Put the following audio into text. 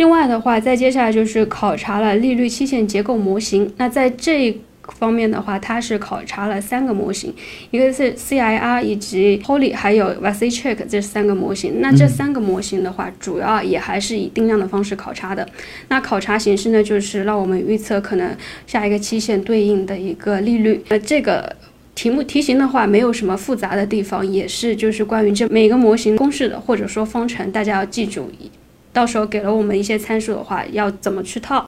另外的话，再接下来就是考察了利率期限结构模型。那在这一方面的话，它是考察了三个模型，一个是 CIR 以及 Holy 还有 Vasilchik 这三个模型。那这三个模型的话，主要也还是以定量的方式考察的。那考察形式呢，就是让我们预测可能下一个期限对应的一个利率。那这个题目题型的话，没有什么复杂的地方，也是就是关于这每个模型公式的或者说方程，大家要记住。到时候给了我们一些参数的话，要怎么去套？